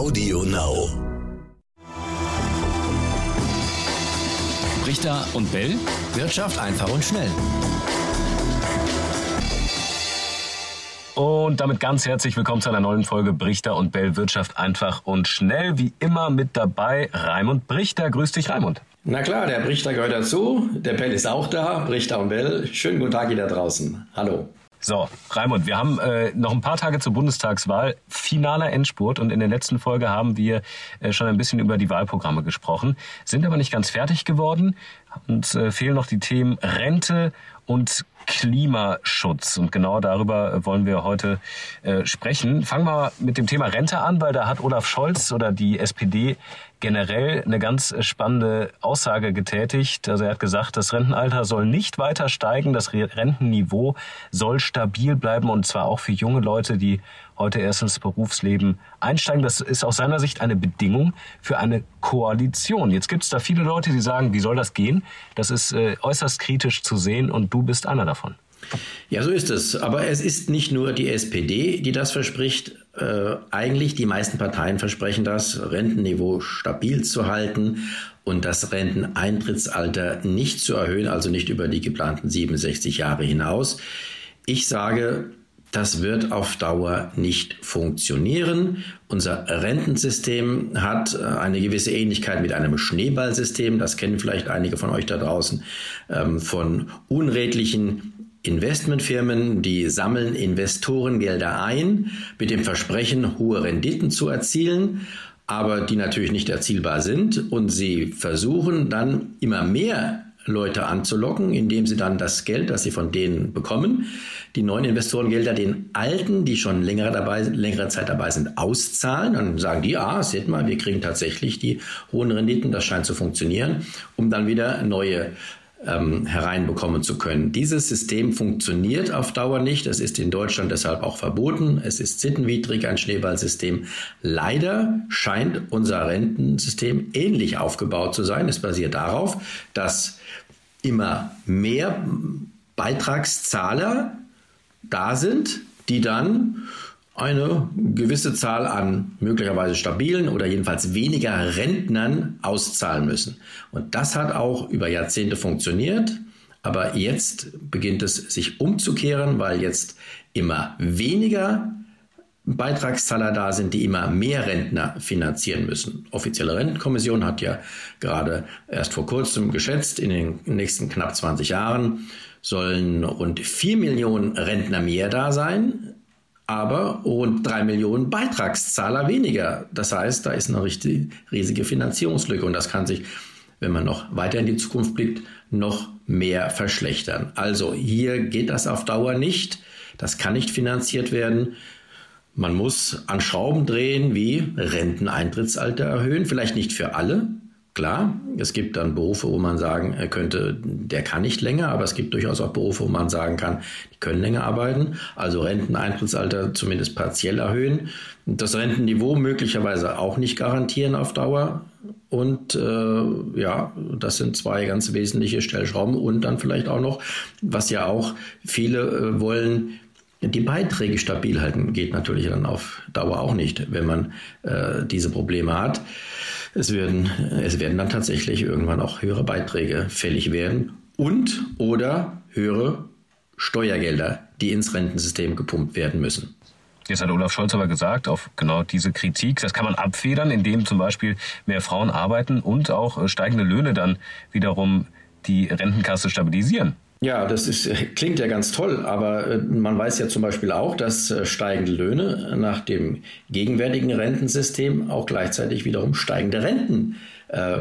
Audio Now. Richter und Bell. Wirtschaft einfach und schnell. Und damit ganz herzlich willkommen zu einer neuen Folge Brichter und Bell Wirtschaft einfach und schnell. Wie immer mit dabei Raimund Brichter. Grüß dich, Raimund. Na klar, der Brichter gehört dazu. Der Bell ist auch da. Brichter und Bell. Schönen guten Tag hier da draußen. Hallo. So, Raimund, wir haben äh, noch ein paar Tage zur Bundestagswahl, finaler Endspurt und in der letzten Folge haben wir äh, schon ein bisschen über die Wahlprogramme gesprochen, sind aber nicht ganz fertig geworden. Uns äh, fehlen noch die Themen Rente und Klimaschutz. Und genau darüber wollen wir heute äh, sprechen. Fangen wir mit dem Thema Rente an, weil da hat Olaf Scholz oder die SPD generell eine ganz spannende Aussage getätigt. Also er hat gesagt, das Rentenalter soll nicht weiter steigen, das Rentenniveau soll stabil bleiben und zwar auch für junge Leute, die heute erst ins Berufsleben einsteigen. Das ist aus seiner Sicht eine Bedingung für eine Koalition. Jetzt gibt es da viele Leute, die sagen, wie soll das gehen? Das ist äh, äußerst kritisch zu sehen und du bist einer davon. Ja, so ist es. Aber es ist nicht nur die SPD, die das verspricht. Äh, eigentlich die meisten Parteien versprechen das, Rentenniveau stabil zu halten und das Renteneintrittsalter nicht zu erhöhen, also nicht über die geplanten 67 Jahre hinaus. Ich sage, das wird auf Dauer nicht funktionieren. Unser Rentensystem hat äh, eine gewisse Ähnlichkeit mit einem Schneeballsystem. Das kennen vielleicht einige von euch da draußen ähm, von unredlichen Investmentfirmen, die sammeln Investorengelder ein mit dem Versprechen, hohe Renditen zu erzielen, aber die natürlich nicht erzielbar sind. Und sie versuchen dann immer mehr Leute anzulocken, indem sie dann das Geld, das sie von denen bekommen, die neuen Investorengelder den alten, die schon längere, dabei, längere Zeit dabei sind, auszahlen. Dann sagen die, ah, seht mal, wir kriegen tatsächlich die hohen Renditen, das scheint zu funktionieren, um dann wieder neue ähm, hereinbekommen zu können. Dieses System funktioniert auf Dauer nicht. Es ist in Deutschland deshalb auch verboten. Es ist sittenwidrig, ein Schneeballsystem. Leider scheint unser Rentensystem ähnlich aufgebaut zu sein. Es basiert darauf, dass immer mehr Beitragszahler da sind, die dann eine gewisse Zahl an möglicherweise stabilen oder jedenfalls weniger Rentnern auszahlen müssen. Und das hat auch über Jahrzehnte funktioniert. Aber jetzt beginnt es sich umzukehren, weil jetzt immer weniger Beitragszahler da sind, die immer mehr Rentner finanzieren müssen. Offizielle Rentenkommission hat ja gerade erst vor kurzem geschätzt, in den nächsten knapp 20 Jahren sollen rund 4 Millionen Rentner mehr da sein aber rund drei Millionen Beitragszahler weniger. Das heißt, da ist eine richtig riesige Finanzierungslücke und das kann sich, wenn man noch weiter in die Zukunft blickt, noch mehr verschlechtern. Also hier geht das auf Dauer nicht. Das kann nicht finanziert werden. Man muss an Schrauben drehen, wie Renteneintrittsalter erhöhen. Vielleicht nicht für alle, Klar, es gibt dann Berufe, wo man sagen könnte, der kann nicht länger, aber es gibt durchaus auch Berufe, wo man sagen kann, die können länger arbeiten. Also Renteneintrittsalter zumindest partiell erhöhen. Das Rentenniveau möglicherweise auch nicht garantieren auf Dauer. Und äh, ja, das sind zwei ganz wesentliche Stellschrauben. Und dann vielleicht auch noch, was ja auch viele äh, wollen, die Beiträge stabil halten. Geht natürlich dann auf Dauer auch nicht, wenn man äh, diese Probleme hat. Es werden, es werden dann tatsächlich irgendwann auch höhere Beiträge fällig werden und oder höhere Steuergelder, die ins Rentensystem gepumpt werden müssen. Jetzt hat Olaf Scholz aber gesagt, auf genau diese Kritik, das kann man abfedern, indem zum Beispiel mehr Frauen arbeiten und auch äh, steigende Löhne dann wiederum die Rentenkasse stabilisieren. Ja, das ist, klingt ja ganz toll, aber äh, man weiß ja zum Beispiel auch, dass äh, steigende Löhne nach dem gegenwärtigen Rentensystem auch gleichzeitig wiederum steigende Renten äh,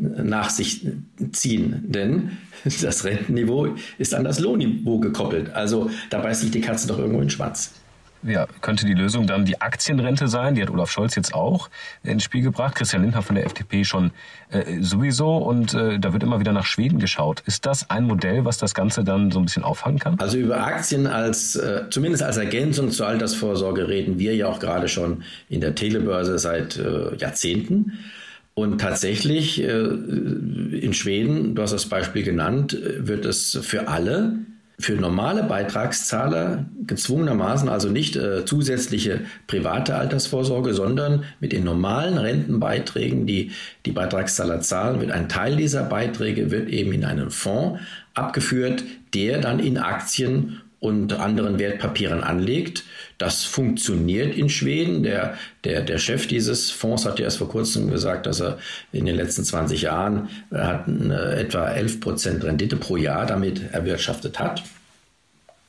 nach sich ziehen. Denn das Rentenniveau ist an das Lohnniveau gekoppelt. Also da beißt sich die Katze doch irgendwo in den Schwanz ja, könnte die Lösung dann die Aktienrente sein? Die hat Olaf Scholz jetzt auch ins Spiel gebracht. Christian Lindner von der FDP schon äh, sowieso. Und äh, da wird immer wieder nach Schweden geschaut. Ist das ein Modell, was das Ganze dann so ein bisschen auffangen kann? Also über Aktien als, äh, zumindest als Ergänzung zur Altersvorsorge reden wir ja auch gerade schon in der Telebörse seit äh, Jahrzehnten. Und tatsächlich äh, in Schweden, du hast das Beispiel genannt, wird es für alle für normale Beitragszahler gezwungenermaßen also nicht äh, zusätzliche private Altersvorsorge, sondern mit den normalen Rentenbeiträgen, die die Beitragszahler zahlen, wird ein Teil dieser Beiträge wird eben in einen Fonds abgeführt, der dann in Aktien und anderen Wertpapieren anlegt. Das funktioniert in Schweden. Der, der, der Chef dieses Fonds hat ja erst vor kurzem gesagt, dass er in den letzten 20 Jahren äh, hat, äh, etwa 11 Prozent Rendite pro Jahr damit erwirtschaftet hat.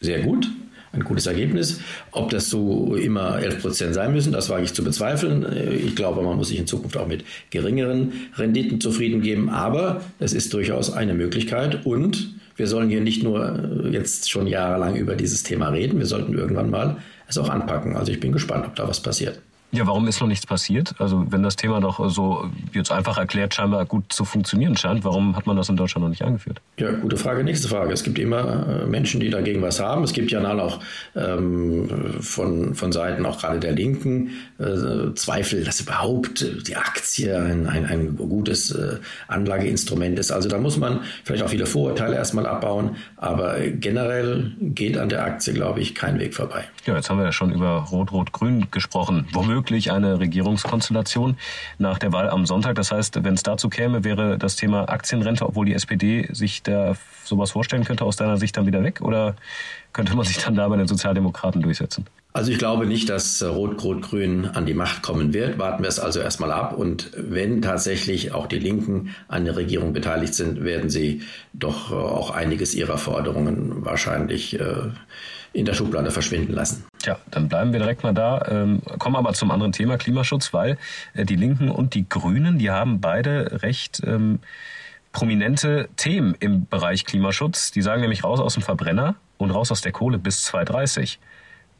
Sehr gut ein gutes Ergebnis. Ob das so immer 11 Prozent sein müssen, das wage ich zu bezweifeln. Äh, ich glaube, man muss sich in Zukunft auch mit geringeren Renditen zufrieden geben. Aber es ist durchaus eine Möglichkeit und wir sollen hier nicht nur äh, jetzt schon jahrelang über dieses Thema reden, wir sollten irgendwann mal es auch anpacken. Also ich bin gespannt, ob da was passiert. Ja, warum ist noch nichts passiert? Also wenn das Thema doch so jetzt einfach erklärt scheinbar gut zu funktionieren scheint, warum hat man das in Deutschland noch nicht eingeführt? Ja, gute Frage. Nächste Frage. Es gibt immer äh, Menschen, die dagegen was haben. Es gibt ja dann auch ähm, von, von Seiten auch gerade der Linken äh, Zweifel, dass überhaupt die Aktie ein, ein, ein gutes äh, Anlageinstrument ist. Also da muss man vielleicht auch viele Vorurteile erstmal abbauen. Aber generell geht an der Aktie, glaube ich, kein Weg vorbei. Ja, jetzt haben wir ja schon über Rot-Rot-Grün gesprochen. Womöglich möglich eine Regierungskonstellation nach der Wahl am Sonntag. Das heißt, wenn es dazu käme, wäre das Thema Aktienrente, obwohl die SPD sich da sowas vorstellen könnte, aus deiner Sicht dann wieder weg? Oder könnte man sich dann da bei den Sozialdemokraten durchsetzen? Also ich glaube nicht, dass Rot-Rot-Grün an die Macht kommen wird. Warten wir es also erstmal ab. Und wenn tatsächlich auch die Linken an der Regierung beteiligt sind, werden sie doch auch einiges ihrer Forderungen wahrscheinlich äh, in der Schublade verschwinden lassen. Tja, dann bleiben wir direkt mal da, ähm, kommen aber zum anderen Thema Klimaschutz, weil äh, die Linken und die Grünen, die haben beide recht ähm, prominente Themen im Bereich Klimaschutz. Die sagen nämlich raus aus dem Verbrenner und raus aus der Kohle bis 2030.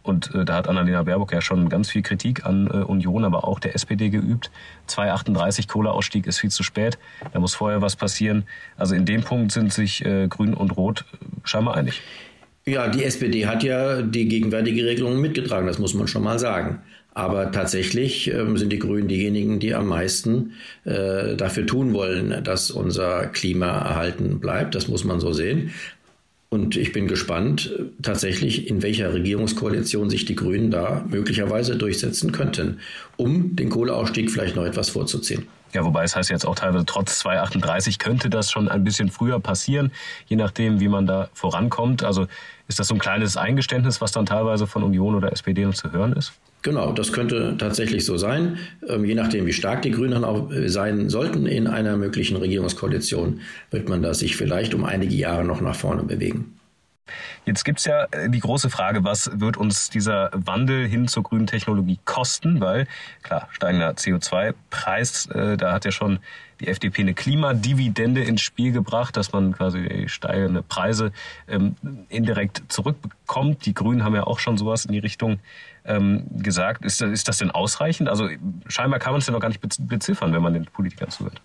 Und äh, da hat Annalena Baerbock ja schon ganz viel Kritik an äh, Union, aber auch der SPD geübt. 238 Kohleausstieg ist viel zu spät. Da muss vorher was passieren. Also in dem Punkt sind sich äh, Grün und Rot äh, scheinbar einig. Ja, die SPD hat ja die gegenwärtige Regelung mitgetragen, das muss man schon mal sagen. Aber tatsächlich ähm, sind die Grünen diejenigen, die am meisten äh, dafür tun wollen, dass unser Klima erhalten bleibt. Das muss man so sehen. Und ich bin gespannt äh, tatsächlich, in welcher Regierungskoalition sich die Grünen da möglicherweise durchsetzen könnten, um den Kohleausstieg vielleicht noch etwas vorzuziehen. Ja, wobei es heißt jetzt auch teilweise, trotz 238 könnte das schon ein bisschen früher passieren, je nachdem, wie man da vorankommt. Also ist das so ein kleines Eingeständnis, was dann teilweise von Union oder SPD noch zu hören ist? Genau, das könnte tatsächlich so sein. Ähm, je nachdem, wie stark die Grünen auch äh, sein sollten in einer möglichen Regierungskoalition, wird man da sich vielleicht um einige Jahre noch nach vorne bewegen. Jetzt gibt's ja äh, die große Frage, was wird uns dieser Wandel hin zur grünen Technologie kosten? Weil, klar, steigender CO2-Preis, äh, da hat ja schon die FDP eine Klimadividende ins Spiel gebracht, dass man quasi steigende Preise ähm, indirekt zurückbekommt. Die Grünen haben ja auch schon sowas in die Richtung ähm, gesagt. Ist, ist das denn ausreichend? Also scheinbar kann man es ja noch gar nicht beziffern, wenn man den Politikern zuhört.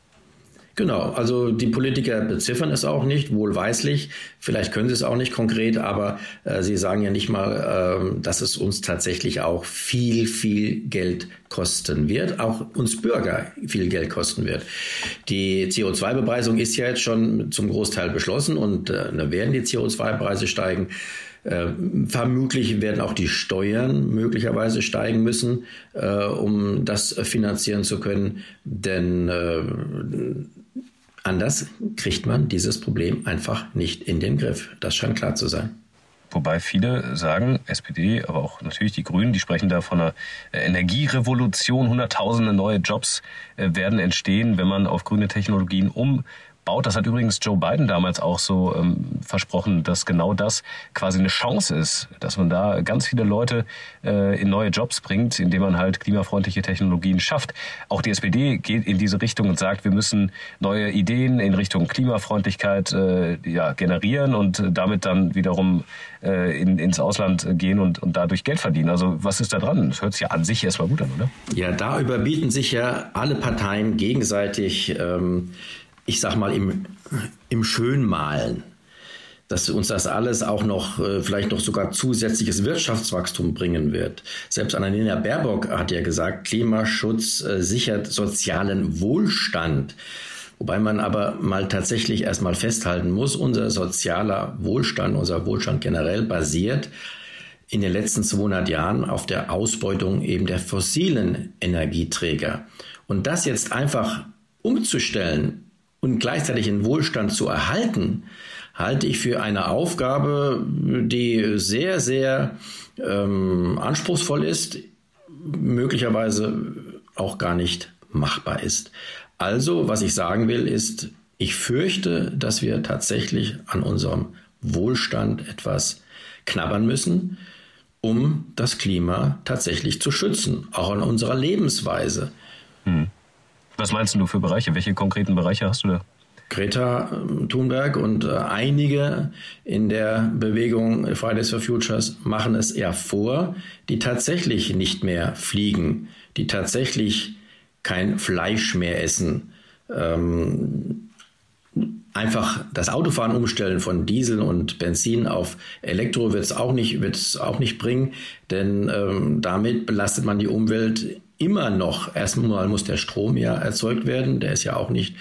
Genau, also die Politiker beziffern es auch nicht, wohlweislich. Vielleicht können sie es auch nicht konkret, aber äh, sie sagen ja nicht mal, äh, dass es uns tatsächlich auch viel, viel Geld kosten wird, auch uns Bürger viel Geld kosten wird. Die CO2-Bepreisung ist ja jetzt schon zum Großteil beschlossen und äh, werden die CO2-Preise steigen. Äh, vermutlich werden auch die Steuern möglicherweise steigen müssen, äh, um das finanzieren zu können, denn äh, anders kriegt man dieses Problem einfach nicht in den Griff. Das scheint klar zu sein. Wobei viele sagen, SPD, aber auch natürlich die Grünen, die sprechen da von einer Energierevolution. Hunderttausende neue Jobs werden entstehen, wenn man auf grüne Technologien um baut. Das hat übrigens Joe Biden damals auch so ähm, versprochen, dass genau das quasi eine Chance ist, dass man da ganz viele Leute äh, in neue Jobs bringt, indem man halt klimafreundliche Technologien schafft. Auch die SPD geht in diese Richtung und sagt, wir müssen neue Ideen in Richtung Klimafreundlichkeit äh, ja, generieren und damit dann wiederum äh, in, ins Ausland gehen und, und dadurch Geld verdienen. Also was ist da dran? Das hört sich ja an sich erstmal gut an, oder? Ja, da überbieten sich ja alle Parteien gegenseitig. Ähm, ich sag mal, im, im Schönmalen, dass uns das alles auch noch, äh, vielleicht noch sogar zusätzliches Wirtschaftswachstum bringen wird. Selbst Annalena Baerbock hat ja gesagt, Klimaschutz äh, sichert sozialen Wohlstand. Wobei man aber mal tatsächlich erstmal festhalten muss, unser sozialer Wohlstand, unser Wohlstand generell basiert in den letzten 200 Jahren auf der Ausbeutung eben der fossilen Energieträger. Und das jetzt einfach umzustellen und gleichzeitig den Wohlstand zu erhalten, halte ich für eine Aufgabe, die sehr, sehr ähm, anspruchsvoll ist, möglicherweise auch gar nicht machbar ist. Also, was ich sagen will, ist, ich fürchte, dass wir tatsächlich an unserem Wohlstand etwas knabbern müssen, um das Klima tatsächlich zu schützen, auch an unserer Lebensweise. Was meinst du für Bereiche? Welche konkreten Bereiche hast du da? Greta ähm, Thunberg und äh, einige in der Bewegung Fridays for Futures machen es eher vor, die tatsächlich nicht mehr fliegen, die tatsächlich kein Fleisch mehr essen, ähm, einfach das Autofahren umstellen von Diesel und Benzin auf Elektro wird es auch nicht, auch nicht bringen, denn ähm, damit belastet man die Umwelt immer noch. Erstmal muss der Strom ja erzeugt werden, der ist ja auch nicht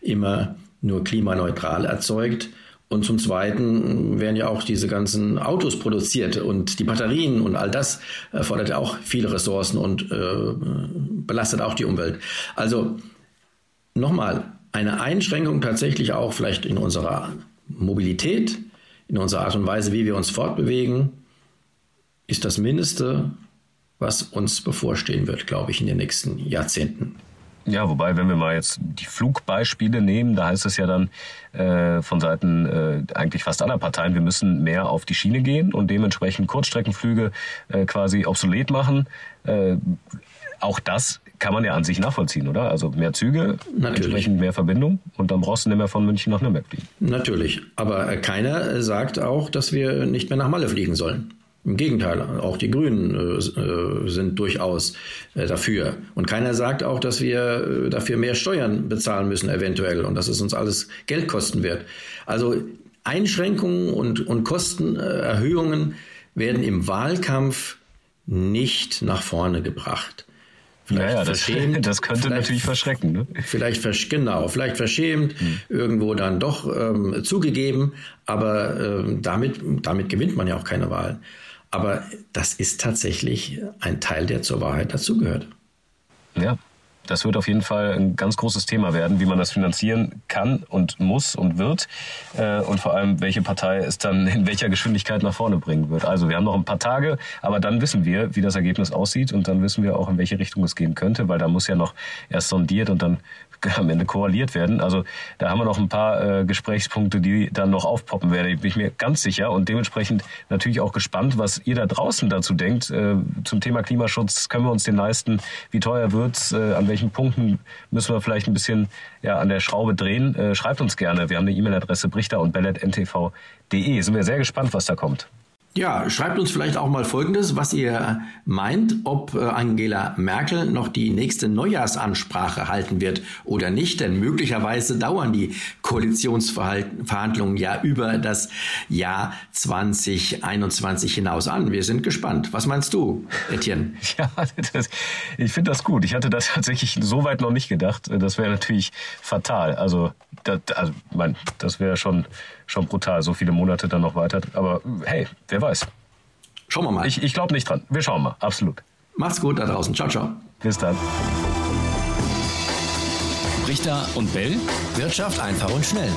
immer nur klimaneutral erzeugt. Und zum Zweiten werden ja auch diese ganzen Autos produziert und die Batterien und all das erfordert ja auch viele Ressourcen und äh, belastet auch die Umwelt. Also nochmal, eine Einschränkung tatsächlich auch vielleicht in unserer Mobilität, in unserer Art und Weise, wie wir uns fortbewegen, ist das Mindeste, was uns bevorstehen wird, glaube ich, in den nächsten Jahrzehnten. Ja, wobei, wenn wir mal jetzt die Flugbeispiele nehmen, da heißt es ja dann äh, von Seiten äh, eigentlich fast aller Parteien, wir müssen mehr auf die Schiene gehen und dementsprechend Kurzstreckenflüge äh, quasi obsolet machen. Äh, auch das kann man ja an sich nachvollziehen, oder? Also mehr Züge, Natürlich. entsprechend mehr Verbindung und dann brauchst du nicht mehr von München nach Nürnberg fliegen. Natürlich, aber keiner sagt auch, dass wir nicht mehr nach Malle fliegen sollen. Im Gegenteil, auch die Grünen äh, äh, sind durchaus äh, dafür. Und keiner sagt auch, dass wir äh, dafür mehr Steuern bezahlen müssen, eventuell, und dass es uns alles Geld kosten wird. Also Einschränkungen und, und Kostenerhöhungen werden im Wahlkampf nicht nach vorne gebracht. Vielleicht naja, das, das könnte natürlich verschrecken. Ne? Vielleicht versch genau, vielleicht verschämt, hm. irgendwo dann doch ähm, zugegeben, aber ähm, damit, damit gewinnt man ja auch keine Wahl. Aber das ist tatsächlich ein Teil, der zur Wahrheit dazugehört. Ja, das wird auf jeden Fall ein ganz großes Thema werden, wie man das finanzieren kann und muss und wird. Äh, und vor allem, welche Partei es dann in welcher Geschwindigkeit nach vorne bringen wird. Also wir haben noch ein paar Tage, aber dann wissen wir, wie das Ergebnis aussieht und dann wissen wir auch, in welche Richtung es gehen könnte, weil da muss ja noch erst sondiert und dann am Ende koaliert werden. Also da haben wir noch ein paar äh, Gesprächspunkte, die dann noch aufpoppen werden. Ich bin mir ganz sicher und dementsprechend natürlich auch gespannt, was ihr da draußen dazu denkt. Äh, zum Thema Klimaschutz können wir uns den leisten? Wie teuer wird's? Äh, an welchen Punkten müssen wir vielleicht ein bisschen ja, an der Schraube drehen? Äh, schreibt uns gerne. Wir haben eine E-Mail-Adresse brichter und bellet.ntv.de. Sind wir sehr gespannt, was da kommt. Ja, schreibt uns vielleicht auch mal Folgendes, was ihr meint, ob äh, Angela Merkel noch die nächste Neujahrsansprache halten wird oder nicht, denn möglicherweise dauern die Koalitionsverhandlungen ja über das Jahr 2021 hinaus an. Wir sind gespannt. Was meinst du, Etienne? Ja, das, ich finde das gut. Ich hatte das tatsächlich so weit noch nicht gedacht. Das wäre natürlich fatal. Also, das, also das wäre schon schon brutal, so viele Monate dann noch weiter. Aber hey, wer weiß. Schauen wir mal. Ich, ich glaube nicht dran. Wir schauen mal, absolut. Macht's gut da draußen. Ciao, ciao. Bis dann. Richter und Bell. Wirtschaft einfach und schnell.